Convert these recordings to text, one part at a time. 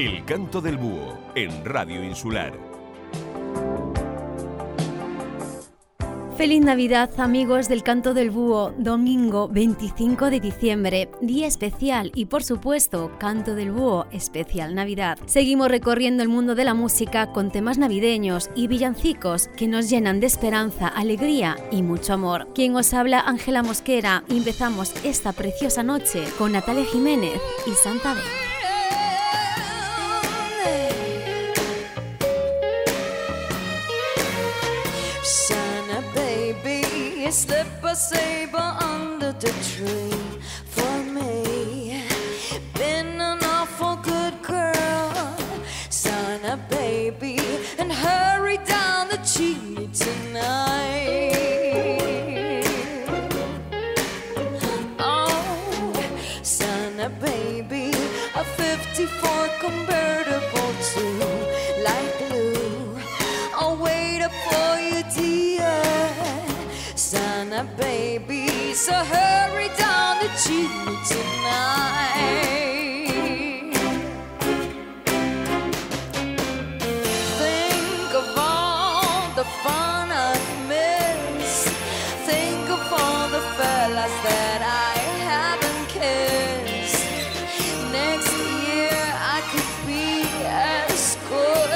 El canto del búho en Radio Insular. Feliz Navidad amigos del Canto del Búho, domingo 25 de diciembre, día especial y por supuesto Canto del Búho especial Navidad. Seguimos recorriendo el mundo de la música con temas navideños y villancicos que nos llenan de esperanza, alegría y mucho amor. Quien os habla Ángela Mosquera y empezamos esta preciosa noche con Natalia Jiménez y Santa Fe. Slip a saber under the tree So hurry down the chimney tonight. Think of all the fun I've missed. Think of all the fellas that I haven't kissed. Next year I could be as good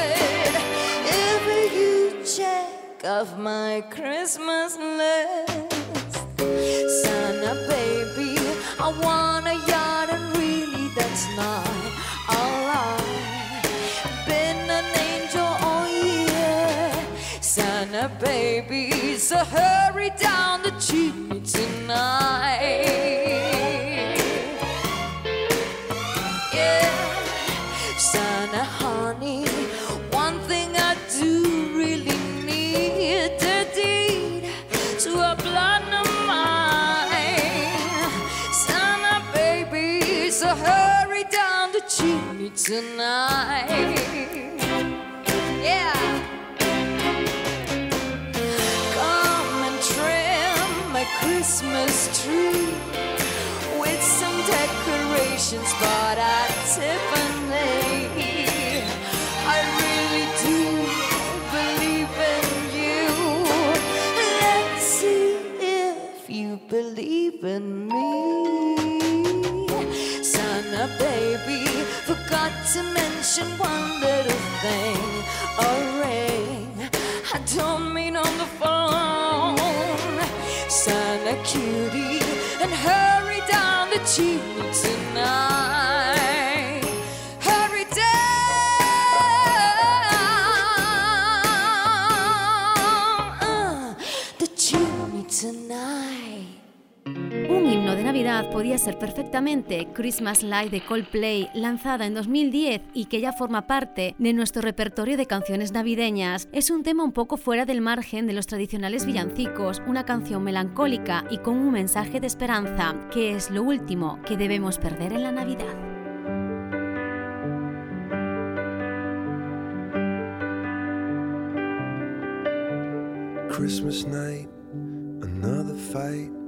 if you check off my Christmas list. I want a yacht and really that's not alright. Been an angel all year, of baby, so hurry down the chimney tonight. Tonight. Yeah. Come and trim my Christmas tree with some decorations bought at Tiffany. I really do believe in you. Let's see if you believe in me. Son of baby, forgot to mention one little thing. A ring. I don't mean on the phone. Son a cutie, and hurry down the chimney tonight. Podía ser perfectamente Christmas Light de Coldplay, lanzada en 2010 y que ya forma parte de nuestro repertorio de canciones navideñas. Es un tema un poco fuera del margen de los tradicionales villancicos, una canción melancólica y con un mensaje de esperanza, que es lo último que debemos perder en la Navidad. Christmas night, another fight.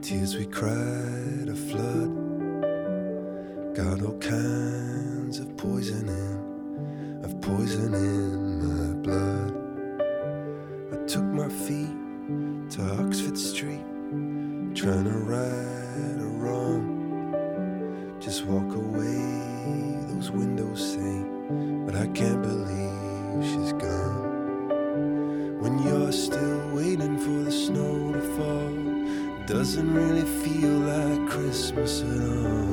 Tears we cried, a flood. Got all kinds of poison in, of poison in my blood. I took my feet to Oxford Street, trying to right a wrong. Just walk away, those windows say, but I can't believe she's gone. When you're still waiting for the snow doesn't really feel like Christmas at all.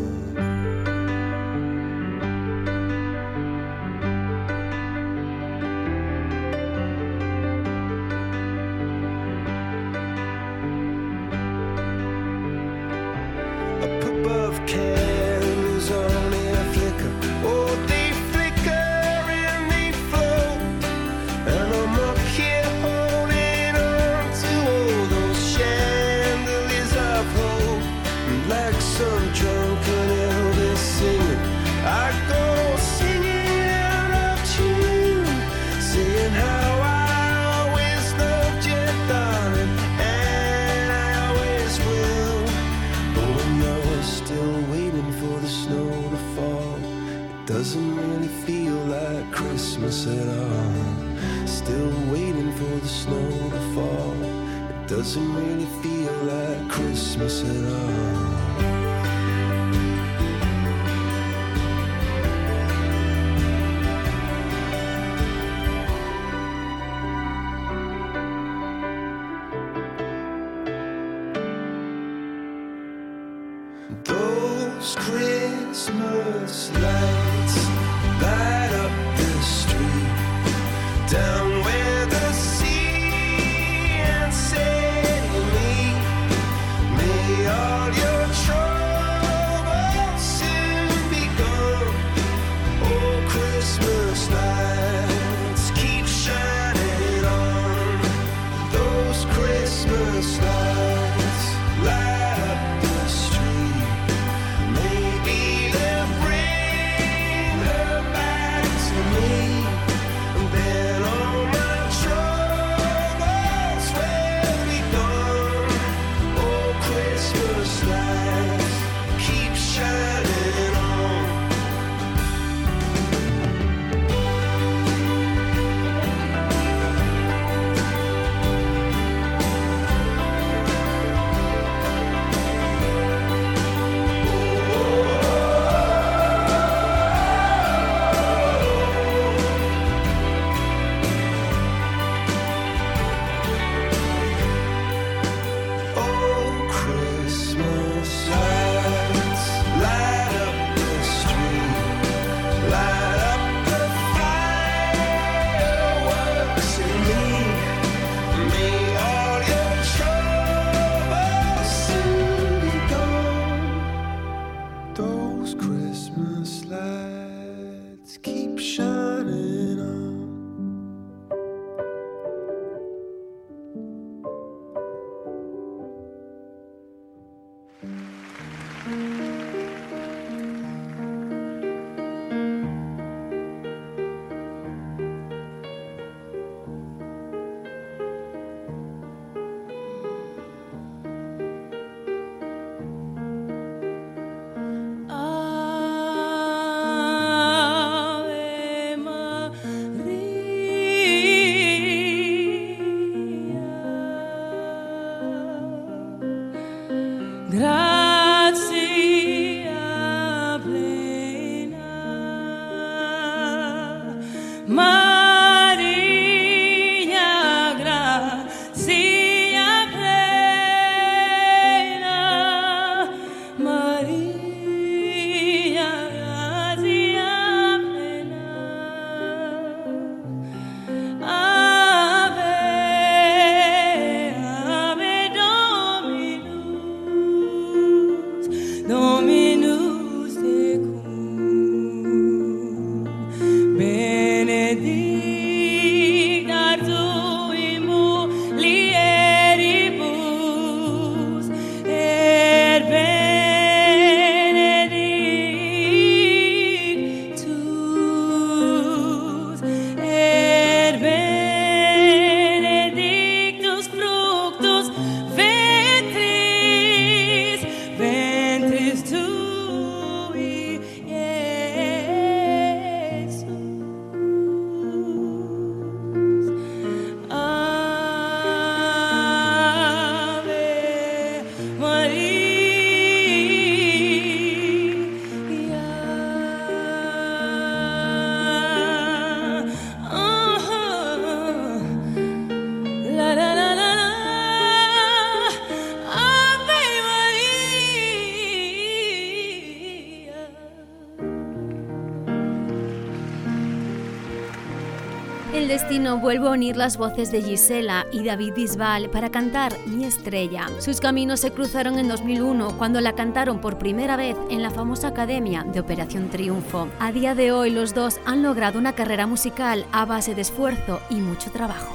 destino vuelvo a unir las voces de Gisela y David Bisbal para cantar Mi estrella. Sus caminos se cruzaron en 2001 cuando la cantaron por primera vez en la famosa Academia de Operación Triunfo. A día de hoy los dos han logrado una carrera musical a base de esfuerzo y mucho trabajo.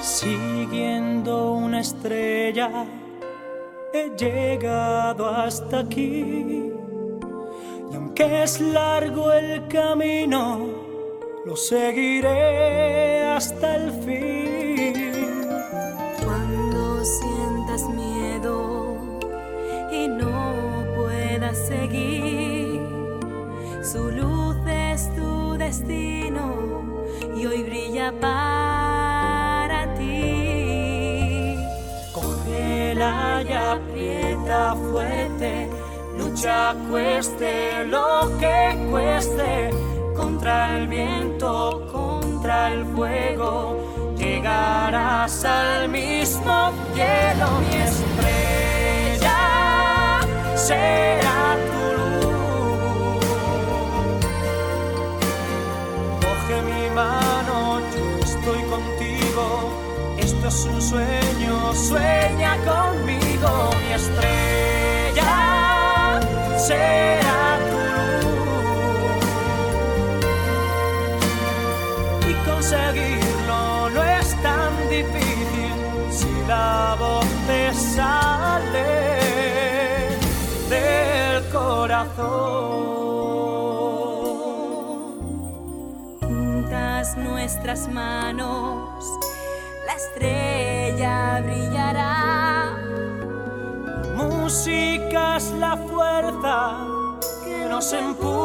Siguiendo una estrella he llegado hasta aquí. Y aunque es largo el camino, lo seguiré hasta el fin. Cuando sientas miedo y no puedas seguir, su luz es tu destino y hoy brilla para ti. Cógela y aprieta fuerte, lucha cueste lo que cueste contra el bien contra el fuego, llegarás al mismo cielo, mi estrella será tu luz. Coge mi mano, yo estoy contigo. Esto es un sueño, sueña conmigo, mi estrella será conseguirlo no es tan difícil si la voz te sale del corazón. Juntas nuestras manos, la estrella brillará. Música es la fuerza que nos empujará.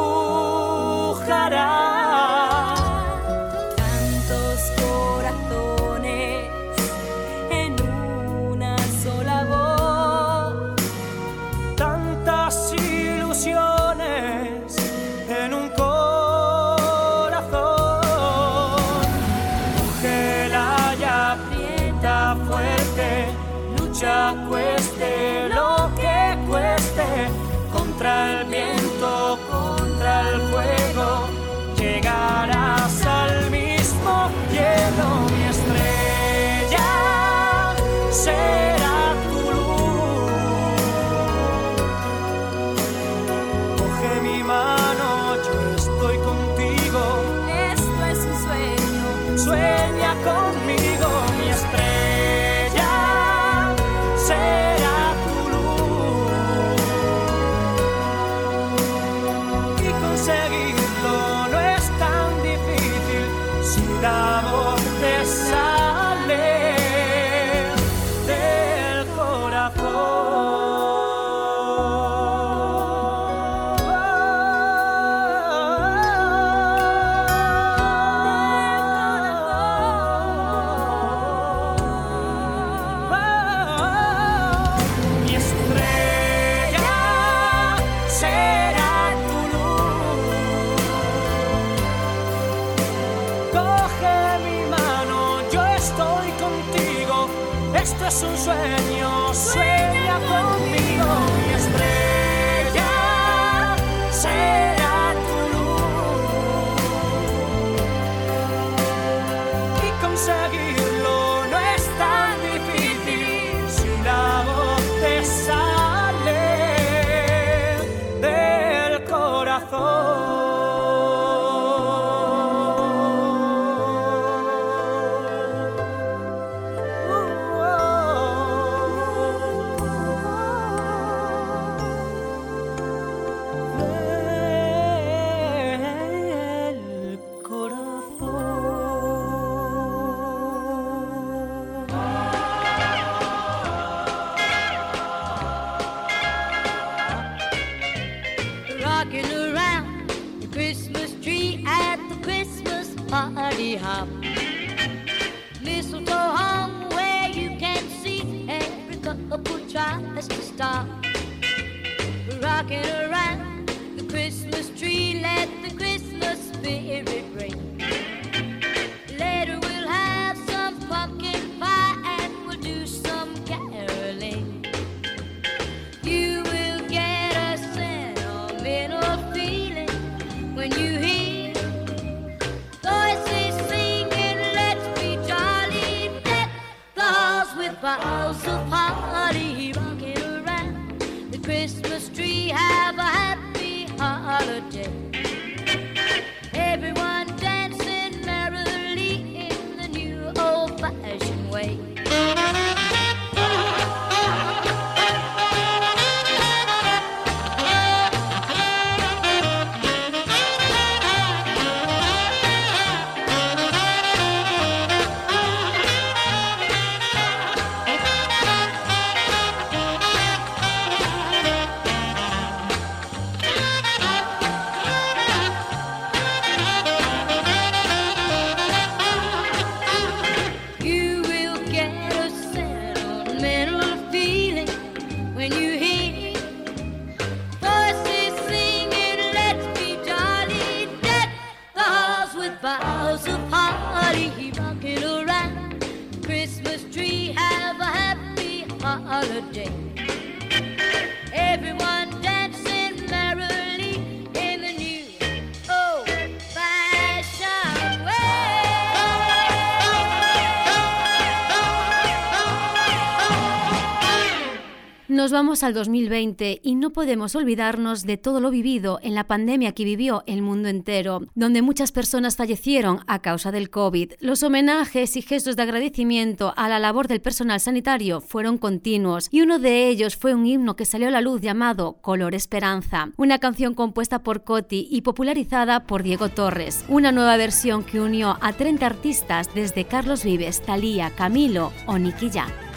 Nos vamos al 2020 y no podemos olvidarnos de todo lo vivido en la pandemia que vivió el mundo entero, donde muchas personas fallecieron a causa del COVID. Los homenajes y gestos de agradecimiento a la labor del personal sanitario fueron continuos y uno de ellos fue un himno que salió a la luz llamado Color Esperanza, una canción compuesta por Coti y popularizada por Diego Torres, una nueva versión que unió a 30 artistas desde Carlos Vives, Thalía, Camilo o Nicky Jam.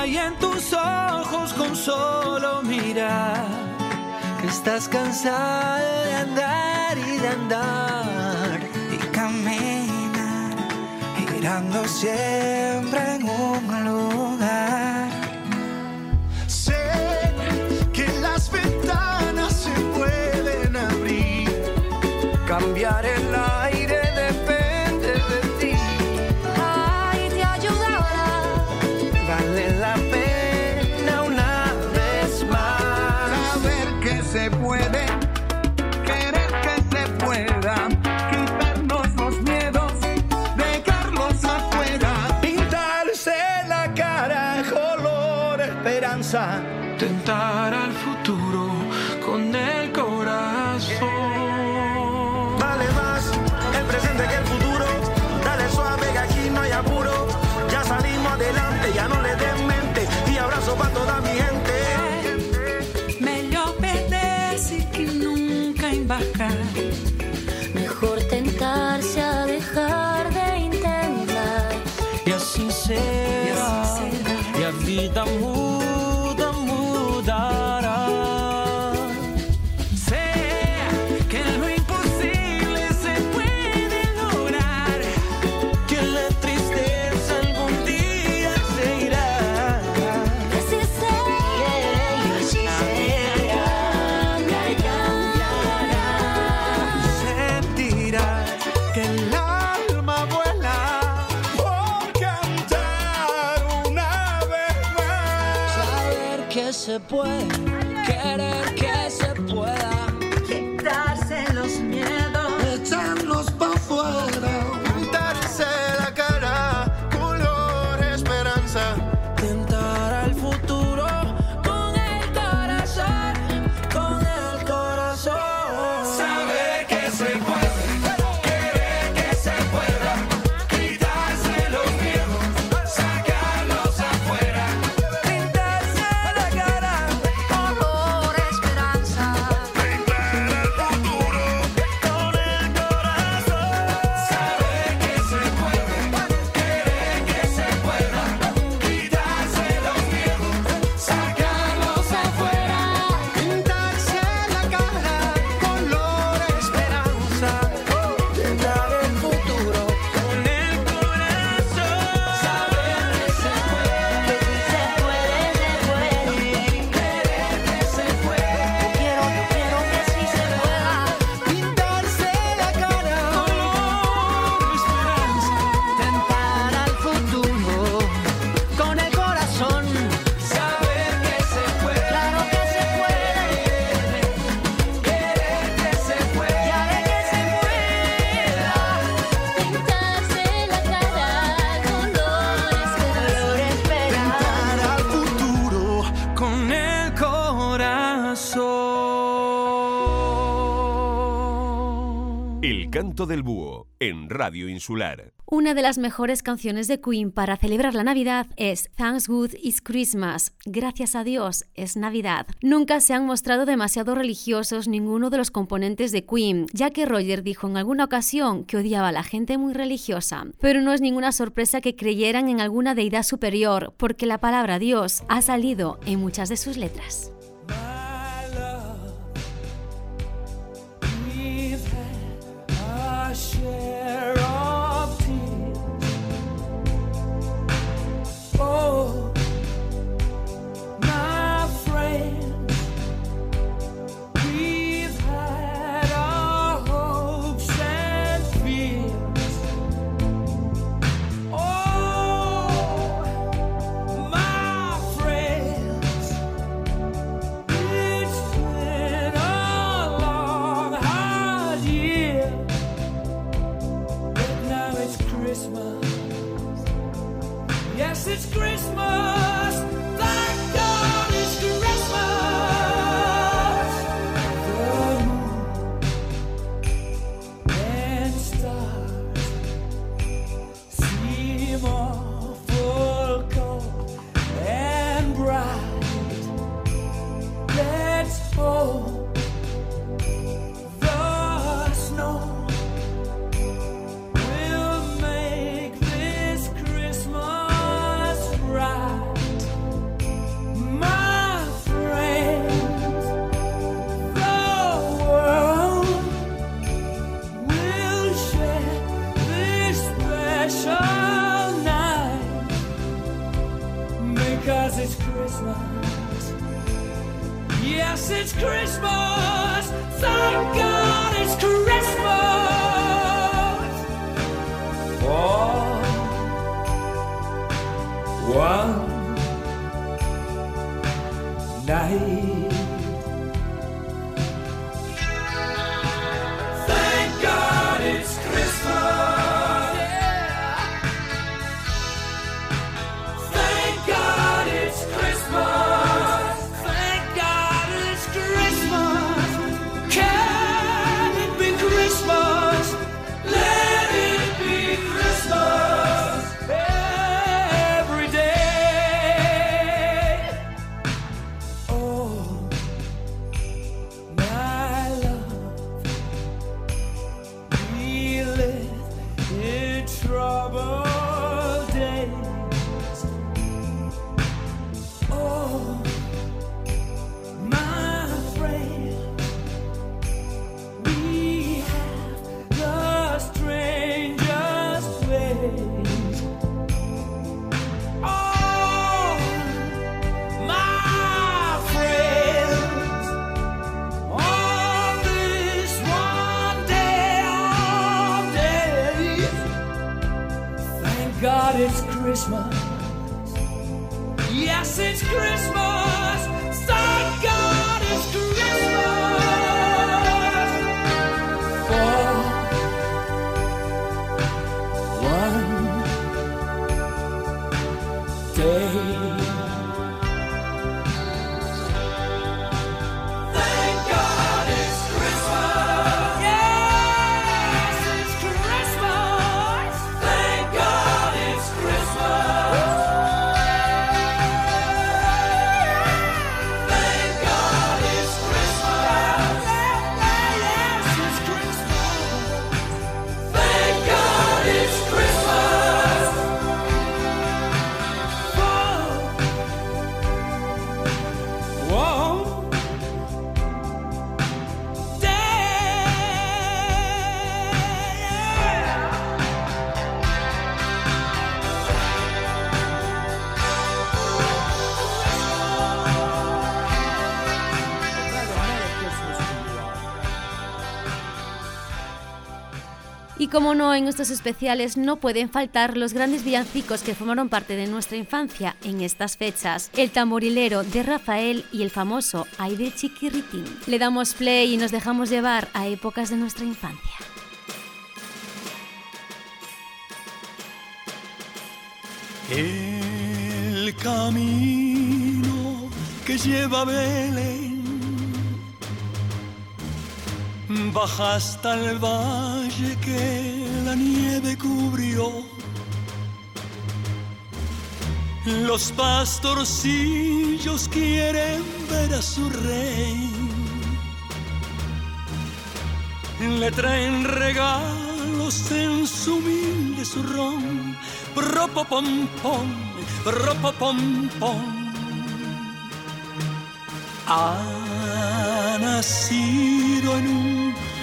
Hay en tus ojos con solo mirar estás cansado de andar y de andar y caminar girando siempre en un lugar. Sé que las ventanas se pueden abrir. Cambiar el esperanza. Tentar se puede, querer que Radio Insular. Una de las mejores canciones de Queen para celebrar la Navidad es Thanks Good is Christmas. Gracias a Dios es Navidad. Nunca se han mostrado demasiado religiosos ninguno de los componentes de Queen, ya que Roger dijo en alguna ocasión que odiaba a la gente muy religiosa. Pero no es ninguna sorpresa que creyeran en alguna deidad superior, porque la palabra Dios ha salido en muchas de sus letras. Como no, en estos especiales no pueden faltar los grandes villancicos que formaron parte de nuestra infancia en estas fechas. El tamborilero de Rafael y el famoso Ay de Chiquirritín. Le damos play y nos dejamos llevar a épocas de nuestra infancia. El camino que lleva Belén baja hasta el valle que la nieve cubrió. Los pastorcillos quieren ver a su rey. Le traen regalos en su humilde zurrón. Propopom pom, propopom pom. Ha nacido en un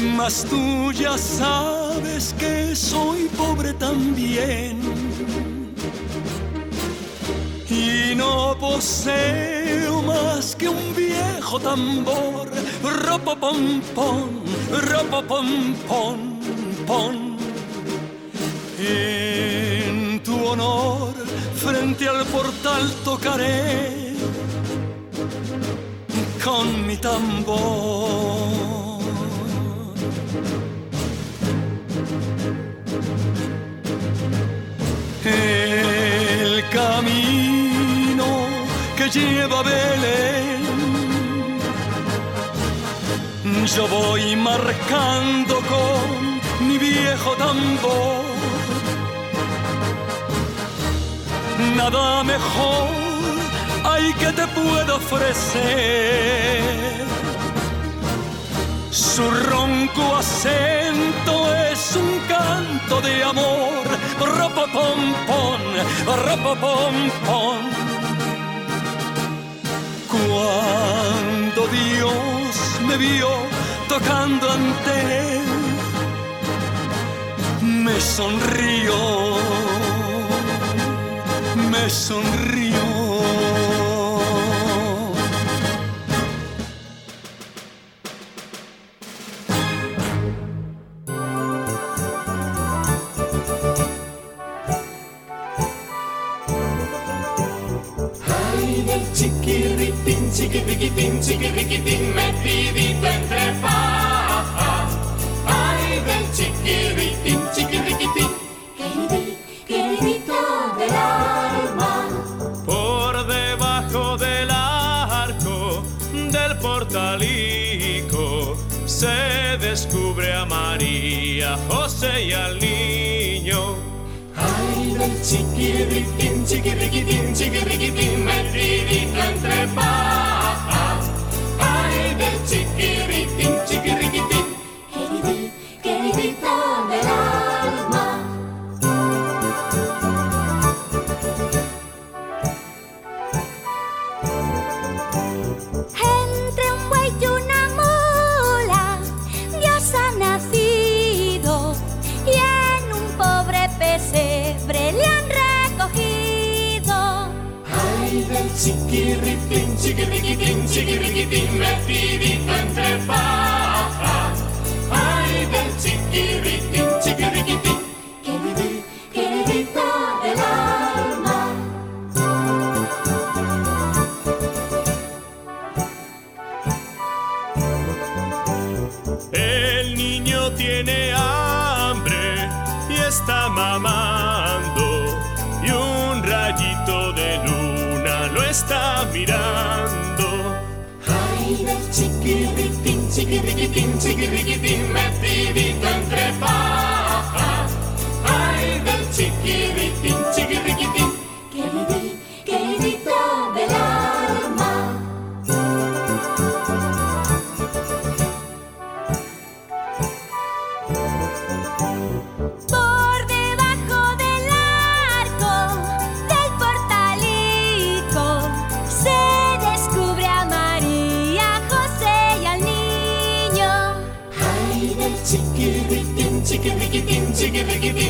Mas tú ya sabes que soy pobre también y no poseo más que un viejo tambor. Ropo pom pom, ropo pom pom pom. En tu honor, frente al portal tocaré con mi tambor. El camino que lleva Belén, yo voy marcando con mi viejo tambor. Nada mejor hay que te puedo ofrecer. Su ronco acento es un canto de amor. Ropo pom pom, ropo pom pom. Cuando Dios me vio tocando ante él, me sonrió, me sonrió. Ay del chiquirritín, del chiquirritín, chiquirriquitín, chiquirriquitín, metidito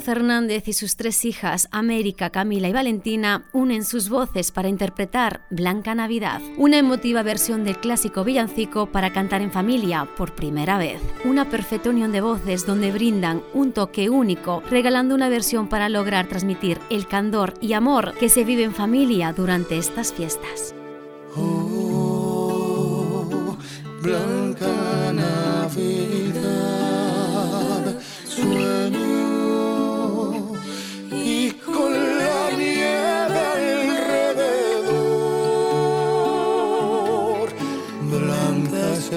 Fernández y sus tres hijas, América, Camila y Valentina, unen sus voces para interpretar Blanca Navidad, una emotiva versión del clásico villancico para cantar en familia por primera vez. Una perfecta unión de voces donde brindan un toque único, regalando una versión para lograr transmitir el candor y amor que se vive en familia durante estas fiestas. Oh, Blanca Navidad,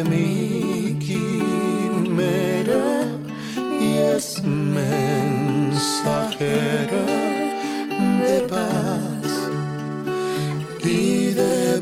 Mi quimera y es mensajera de paz y de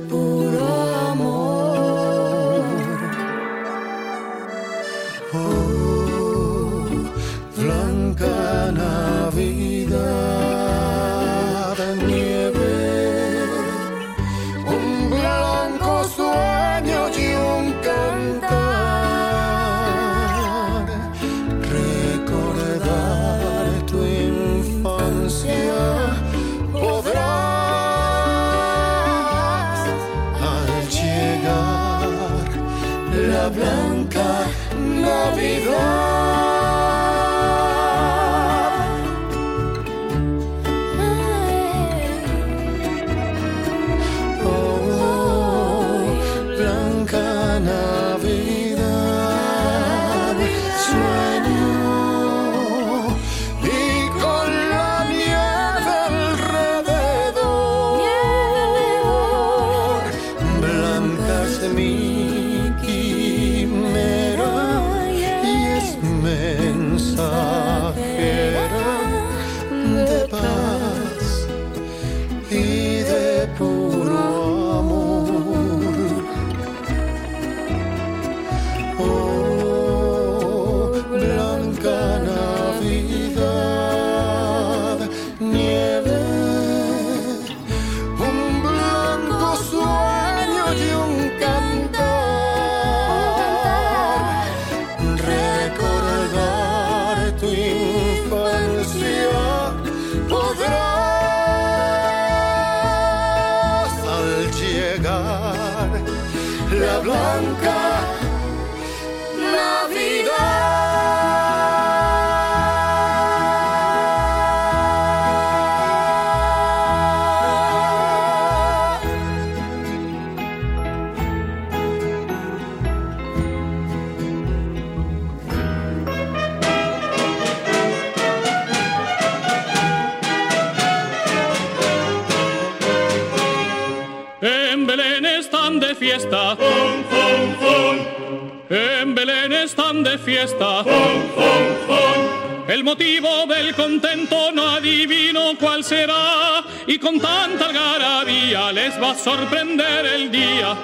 con tanta algarabía les va a sorprender el día.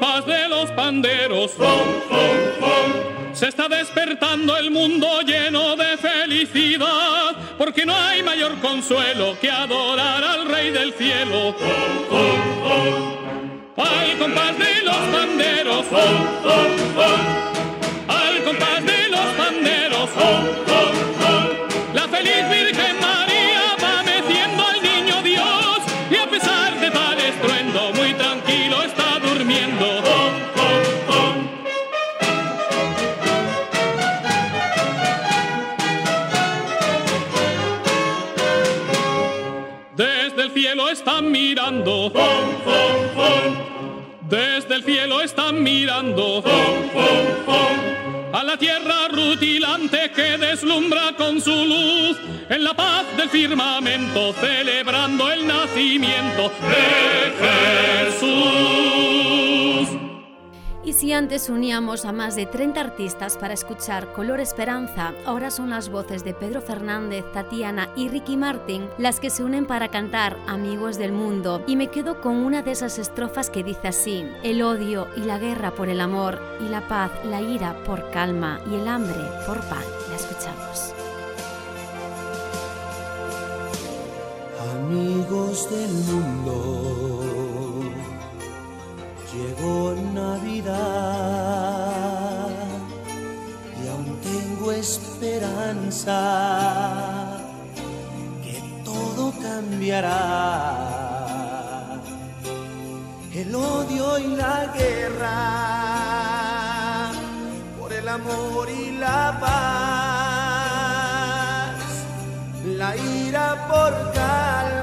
Compás de los panderos. Se está despertando el mundo lleno de felicidad, porque no hay mayor consuelo que adorar al Rey del cielo. Al compás de los panderos, al compás de los panderos, el cielo están mirando. A la tierra rutilante que deslumbra con su luz en la paz del firmamento, celebrando el nacimiento de Jesús. Y si antes uníamos a más de 30 artistas para escuchar Color Esperanza, ahora son las voces de Pedro Fernández, Tatiana y Ricky Martin las que se unen para cantar Amigos del Mundo. Y me quedo con una de esas estrofas que dice así, el odio y la guerra por el amor, y la paz, la ira por calma, y el hambre por pan. La escuchamos. Amigos del mundo, llegó Navidad y aún tengo esperanza que todo cambiará. El odio y la guerra por el amor y la paz la ira por calma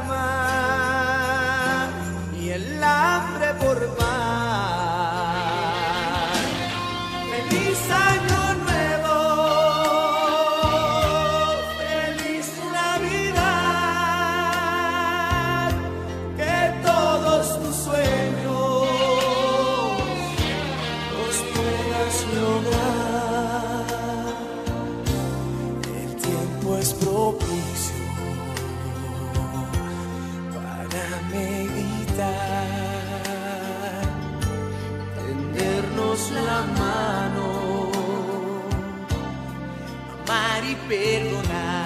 la mano, amar y perdonar,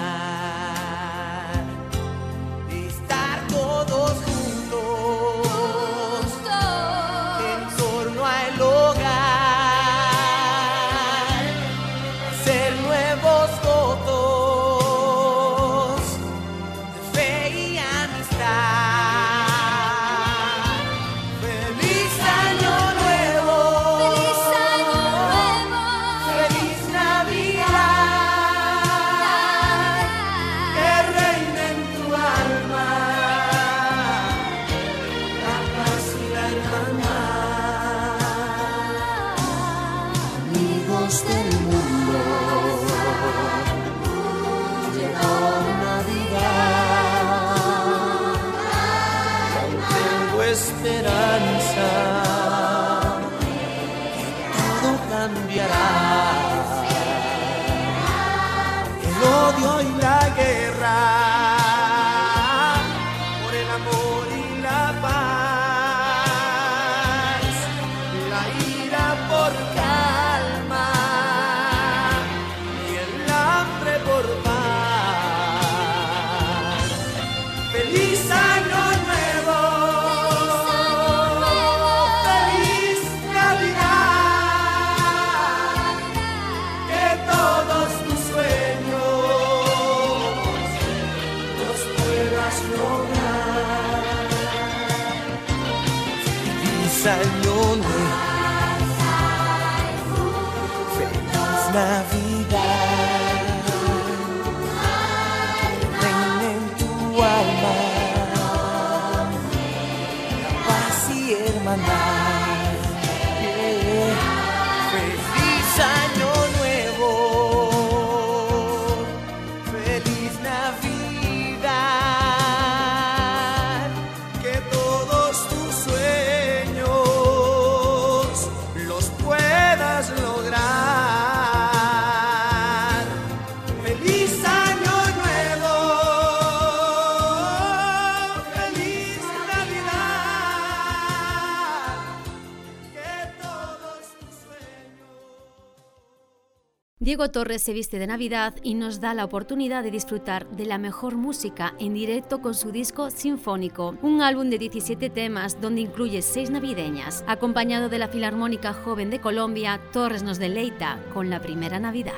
Torres se viste de Navidad y nos da la oportunidad de disfrutar de la mejor música en directo con su disco Sinfónico, un álbum de 17 temas donde incluye 6 navideñas. Acompañado de la Filarmónica Joven de Colombia, Torres nos deleita con la primera Navidad.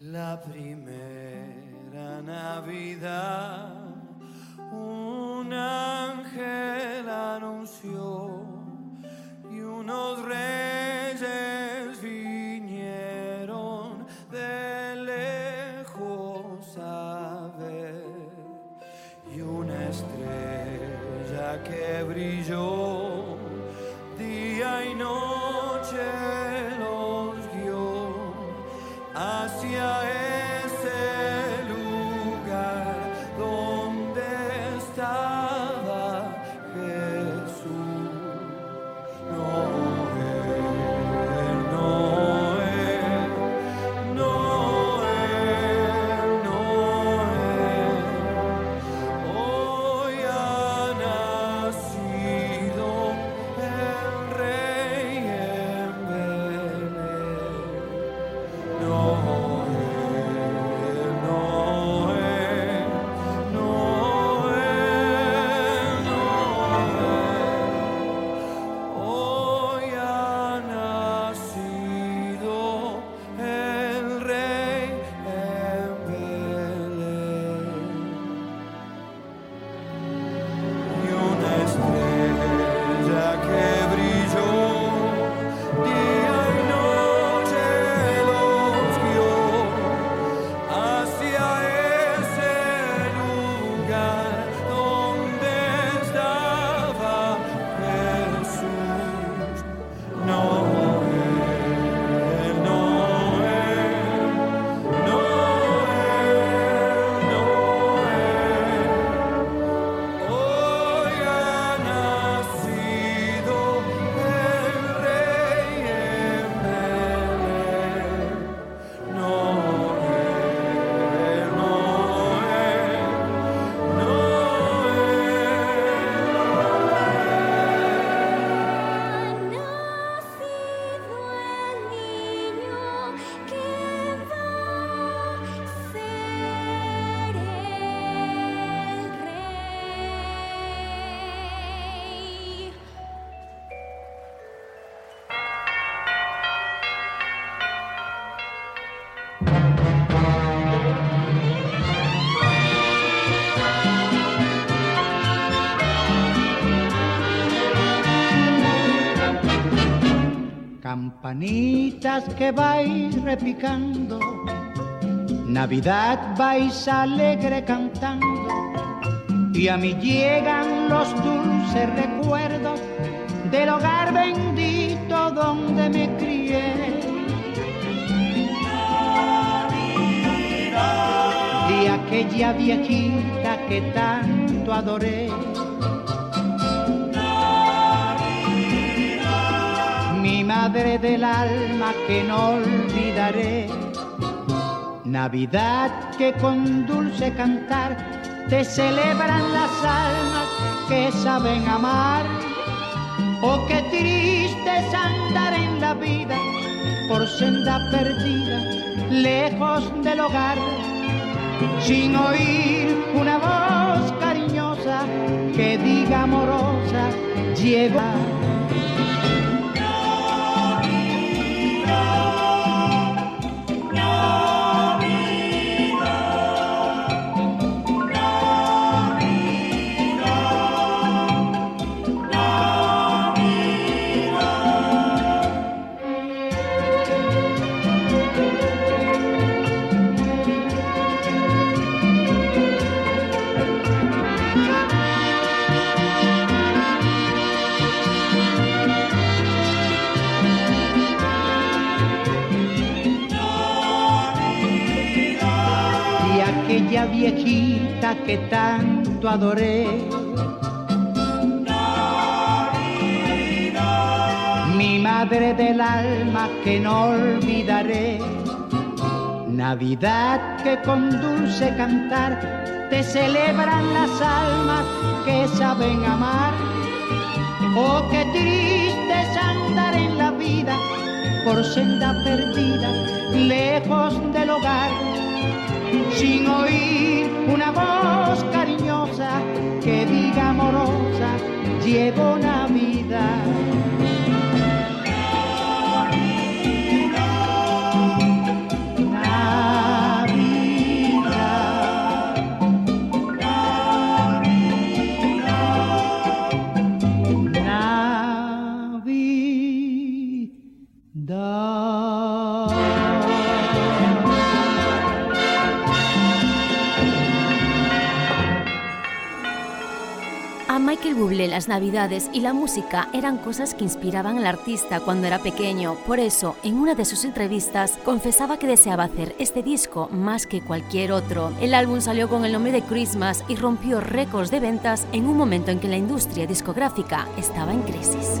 La primera Navidad, un ángel anunció y unos reyes vinieron de lejos a ver. Y una estrella que brilló Campanitas que vais repicando, Navidad vais alegre cantando, y a mí llegan los dulces recuerdos del hogar bendito donde me crié. Y aquella viejita que tanto adoré. Del alma que no olvidaré. Navidad que con dulce cantar te celebran las almas que saben amar. Oh, qué triste es andar en la vida por senda perdida, lejos del hogar, sin oír una voz cariñosa que diga amorosa, llega. Que tanto adoré. Mi madre del alma que no olvidaré. Navidad que con dulce cantar te celebran las almas que saben amar. Oh, qué triste es andar en la vida por senda perdida, lejos del hogar sin oír una voz cariñosa que diga amorosa, llevo Navidad. Las navidades y la música eran cosas que inspiraban al artista cuando era pequeño. Por eso, en una de sus entrevistas, confesaba que deseaba hacer este disco más que cualquier otro. El álbum salió con el nombre de Christmas y rompió récords de ventas en un momento en que la industria discográfica estaba en crisis.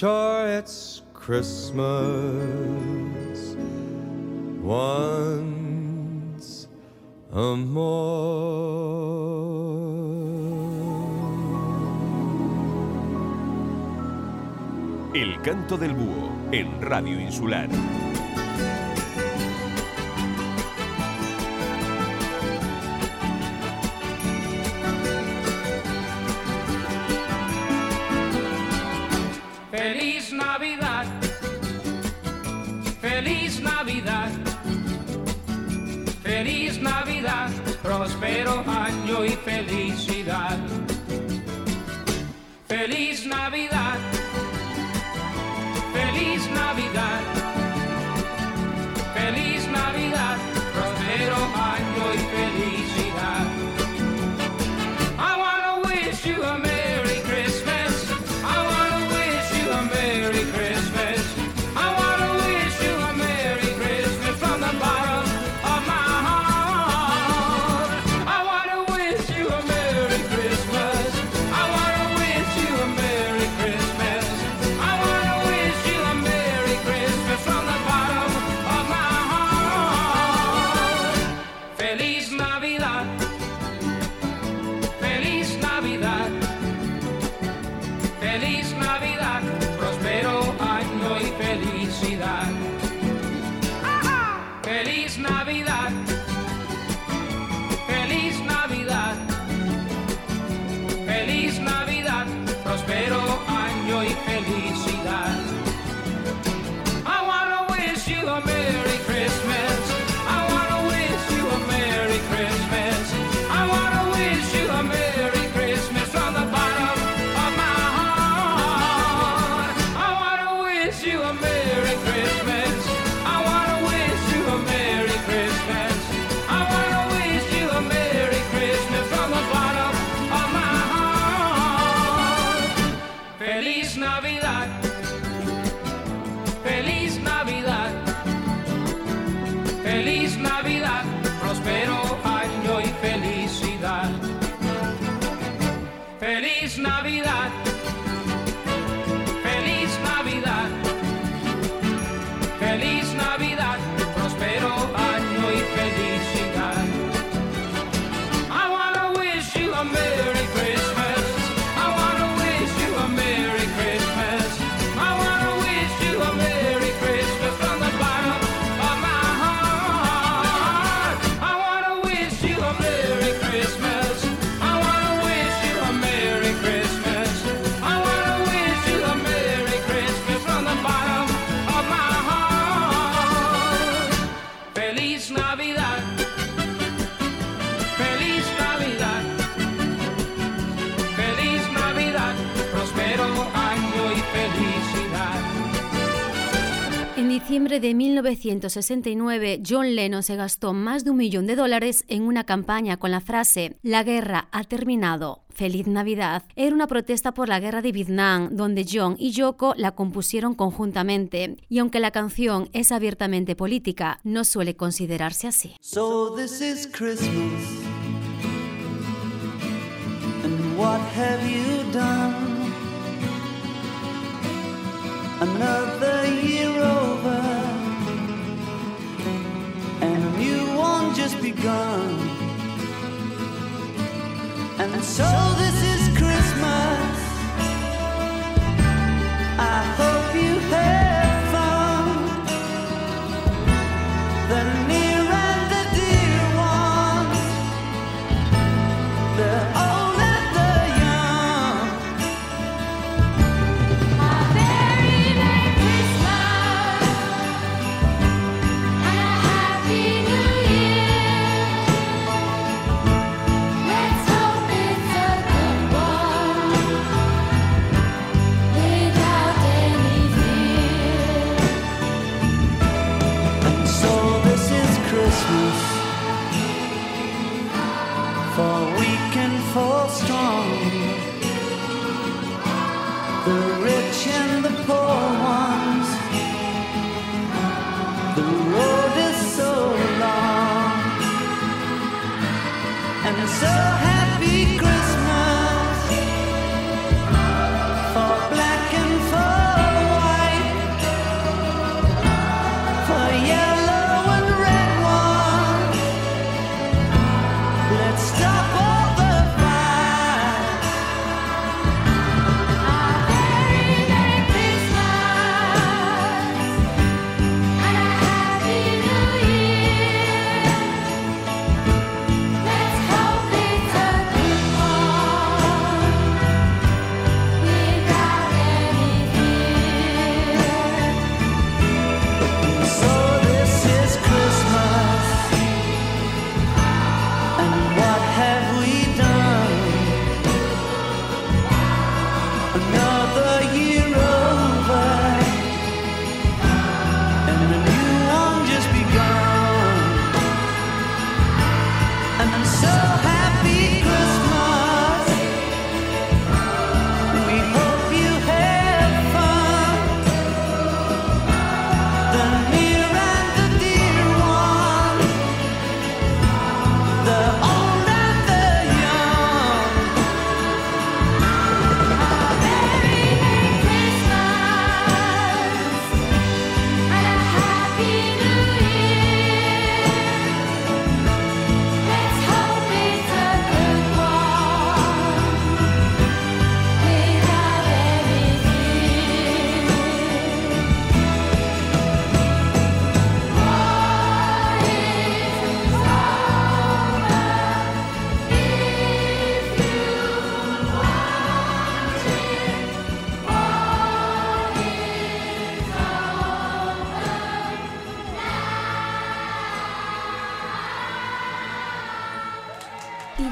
sure it's Christmas once a more. El canto del búho en Radio Insular. En septiembre de 1969, John Lennon se gastó más de un millón de dólares en una campaña con la frase La guerra ha terminado. Feliz Navidad era una protesta por la guerra de Vietnam, donde John y Yoko la compusieron conjuntamente. Y aunque la canción es abiertamente política, no suele considerarse así. Another year. and a new one just begun. And so this is Christmas.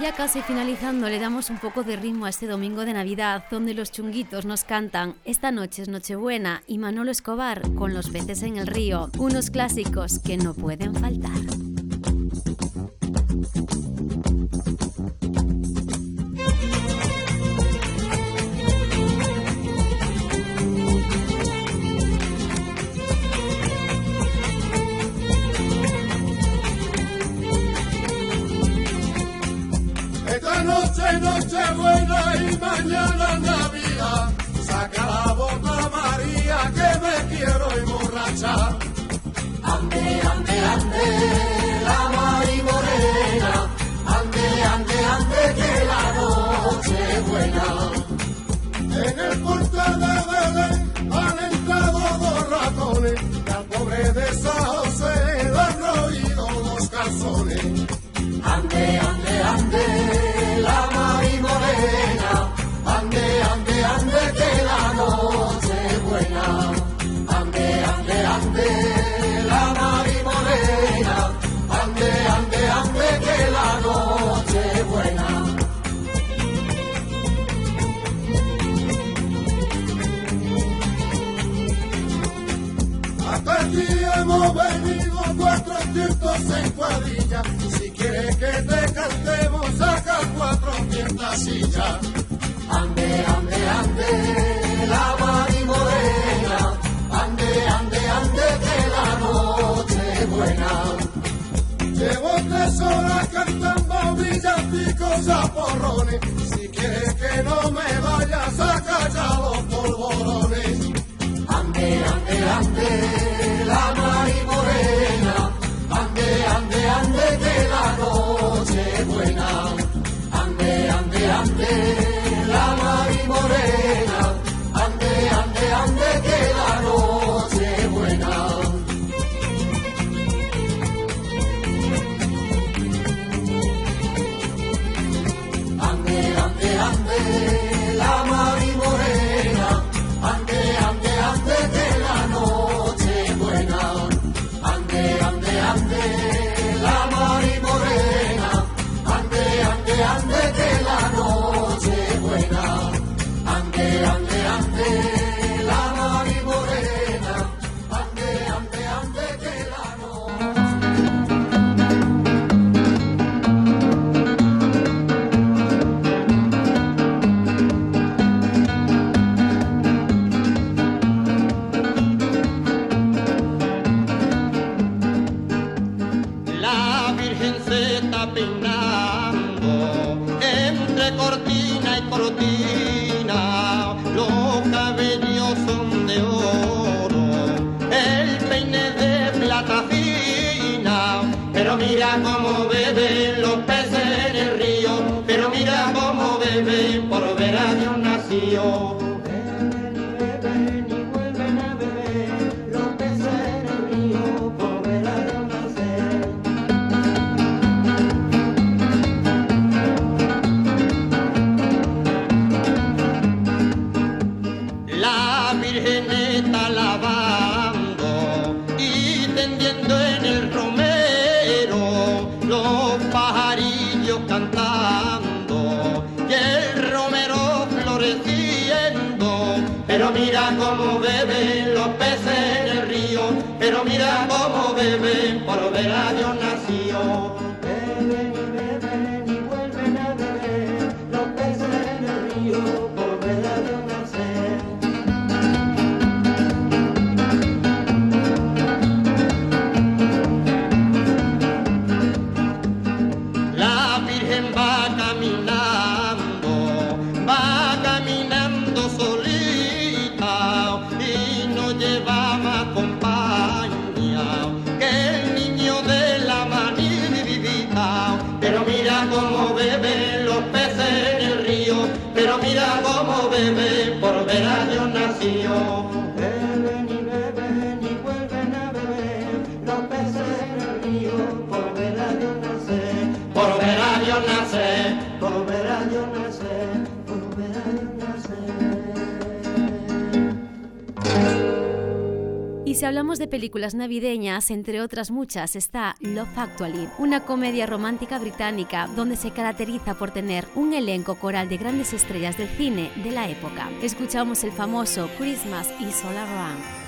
Ya casi finalizando, le damos un poco de ritmo a este domingo de Navidad, donde los chunguitos nos cantan Esta noche es Nochebuena y Manolo Escobar con Los peces en el río, unos clásicos que no pueden faltar. Ande, ande, ande, la Mari Morena. Ande, ande, ande, que la noche buena. Ande, ande, ande, la Mari Morena. Ande, ande, ande, que la noche buena. Hasta aquí hemos venido cuatro tiempos en cuadrilla. Que te cantemos, saca cuatro sillas. Ande, ande, ande, la Mari Morena. Ande, ande, ande, que la noche buena. Llevo tres horas cantando villancicos a porrones. Si quieres que no me vayas, saca ya los polvorones. Ande, ande, ande, la Mari hablamos de películas navideñas, entre otras muchas, está Love Actually, una comedia romántica británica donde se caracteriza por tener un elenco coral de grandes estrellas del cine de la época. Escuchamos el famoso Christmas is All Around.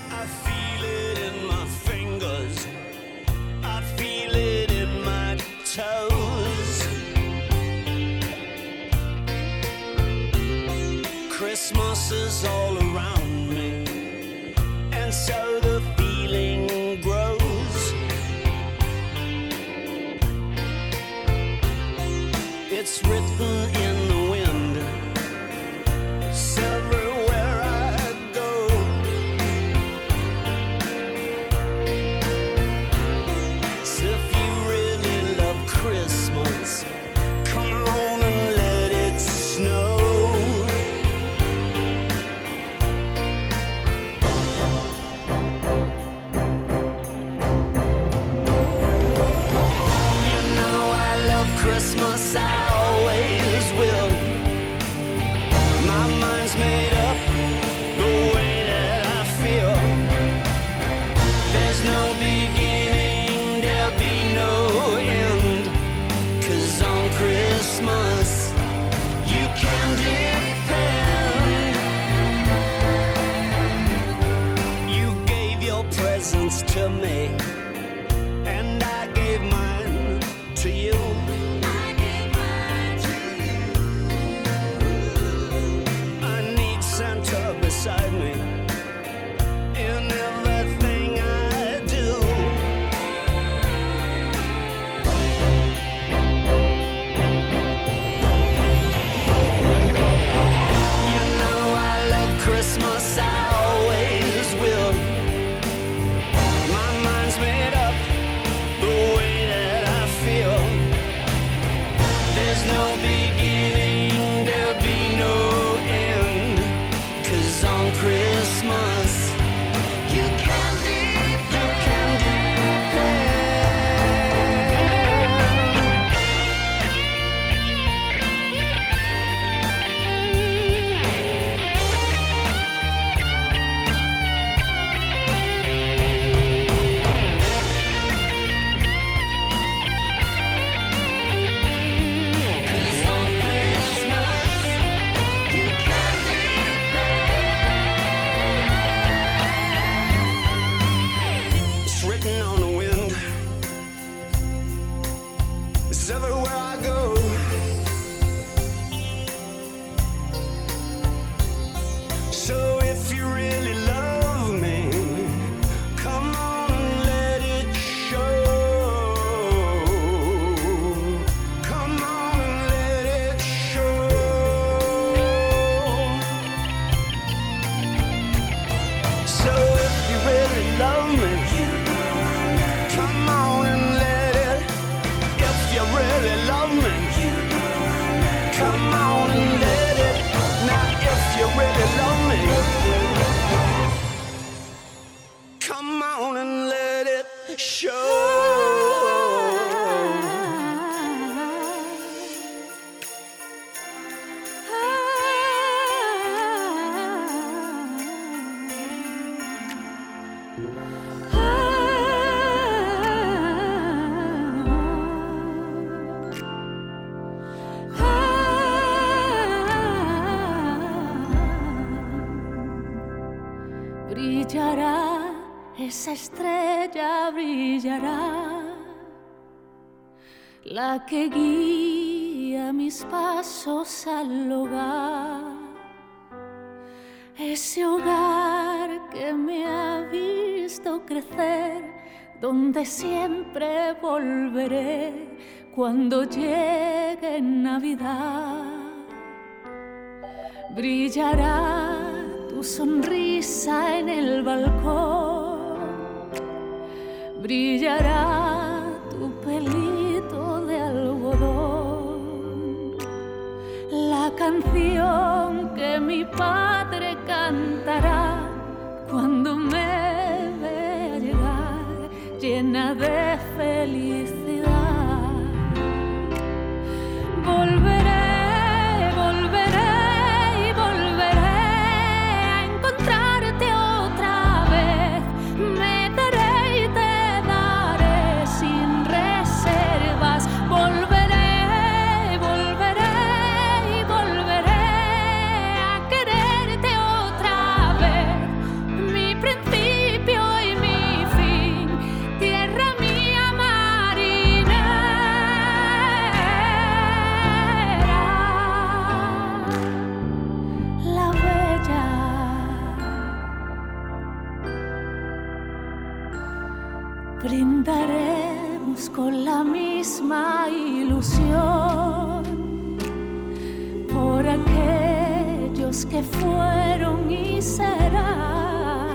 It's written in brillará, la que guía mis pasos al hogar, ese hogar que me ha visto crecer, donde siempre volveré cuando llegue Navidad. Brillará tu sonrisa en el balcón, brillará tu pelito de algodón, la canción que mi padre cantará cuando me vea llegar llena de ilusión por aquellos que fueron y serán.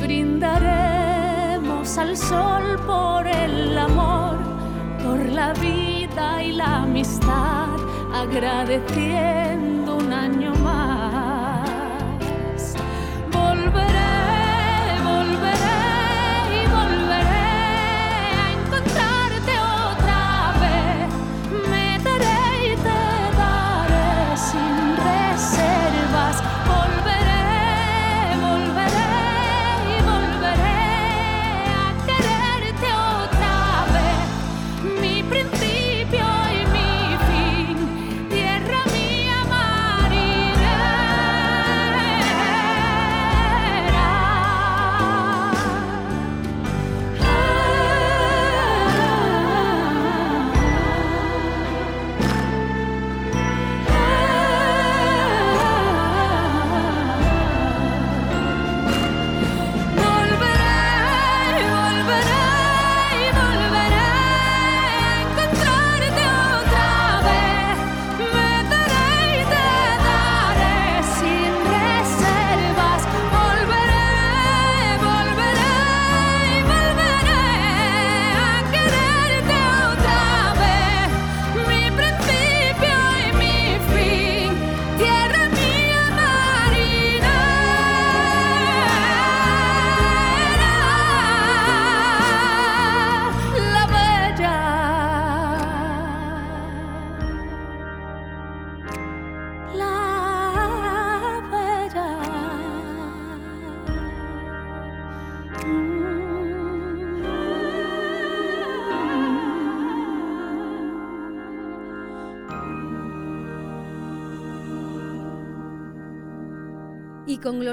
Brindaremos al sol por el amor, por la vida y la amistad, agradeciendo un año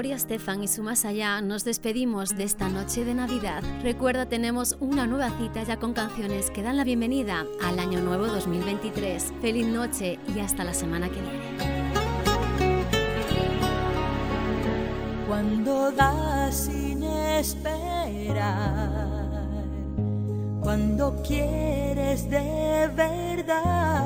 Gloria Estefan y su más allá nos despedimos de esta noche de Navidad. Recuerda, tenemos una nueva cita ya con canciones que dan la bienvenida al año nuevo 2023. Feliz noche y hasta la semana que viene. Cuando das sin esperar, cuando quieres de verdad,